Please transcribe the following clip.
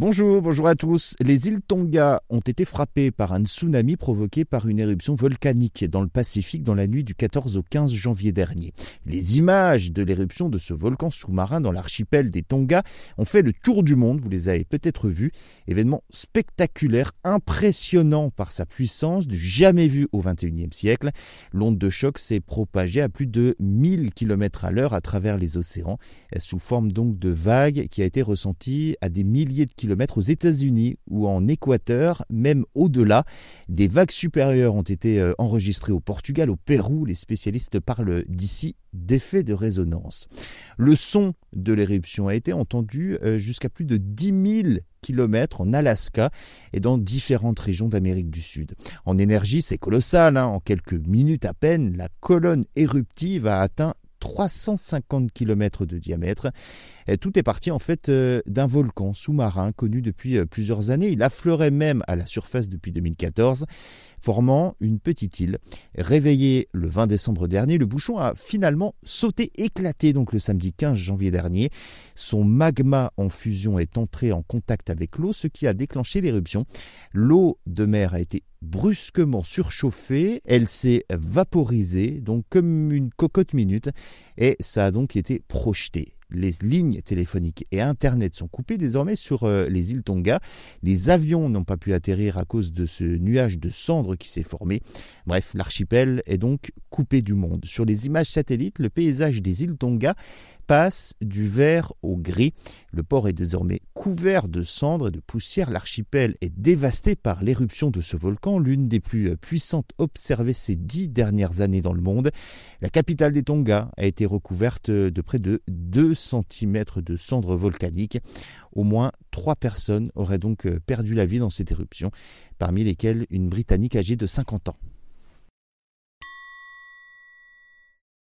Bonjour, bonjour à tous. Les îles Tonga ont été frappées par un tsunami provoqué par une éruption volcanique dans le Pacifique dans la nuit du 14 au 15 janvier dernier. Les images de l'éruption de ce volcan sous-marin dans l'archipel des Tonga ont fait le tour du monde, vous les avez peut-être vus. Événement spectaculaire, impressionnant par sa puissance, du jamais vu au XXIe siècle. L'onde de choc s'est propagée à plus de 1000 km à l'heure à travers les océans, sous forme donc de vagues qui a été ressentie à des milliers de kilomètres aux États-Unis ou en Équateur, même au-delà. Des vagues supérieures ont été euh, enregistrées au Portugal, au Pérou. Les spécialistes parlent d'ici d'effet de résonance. Le son de l'éruption a été entendu euh, jusqu'à plus de 10 000 kilomètres en Alaska et dans différentes régions d'Amérique du Sud. En énergie, c'est colossal. Hein. En quelques minutes à peine, la colonne éruptive a atteint 350 km de diamètre. tout est parti en fait euh, d'un volcan sous-marin connu depuis euh, plusieurs années. Il affleurait même à la surface depuis 2014, formant une petite île. Réveillé le 20 décembre dernier, le bouchon a finalement sauté, éclaté donc le samedi 15 janvier dernier. Son magma en fusion est entré en contact avec l'eau, ce qui a déclenché l'éruption. L'eau de mer a été brusquement surchauffée, elle s'est vaporisée, donc comme une cocotte minute, et ça a donc été projeté les lignes téléphoniques et Internet sont coupées désormais sur euh, les îles Tonga. Les avions n'ont pas pu atterrir à cause de ce nuage de cendres qui s'est formé. Bref, l'archipel est donc coupé du monde. Sur les images satellites, le paysage des îles Tonga passe du vert au gris. Le port est désormais couvert de cendres et de poussière. L'archipel est dévasté par l'éruption de ce volcan, l'une des plus puissantes observées ces dix dernières années dans le monde. La capitale des Tonga a été recouverte de près de 2 cm de cendres volcaniques. Au moins trois personnes auraient donc perdu la vie dans cette éruption, parmi lesquelles une Britannique âgée de 50 ans.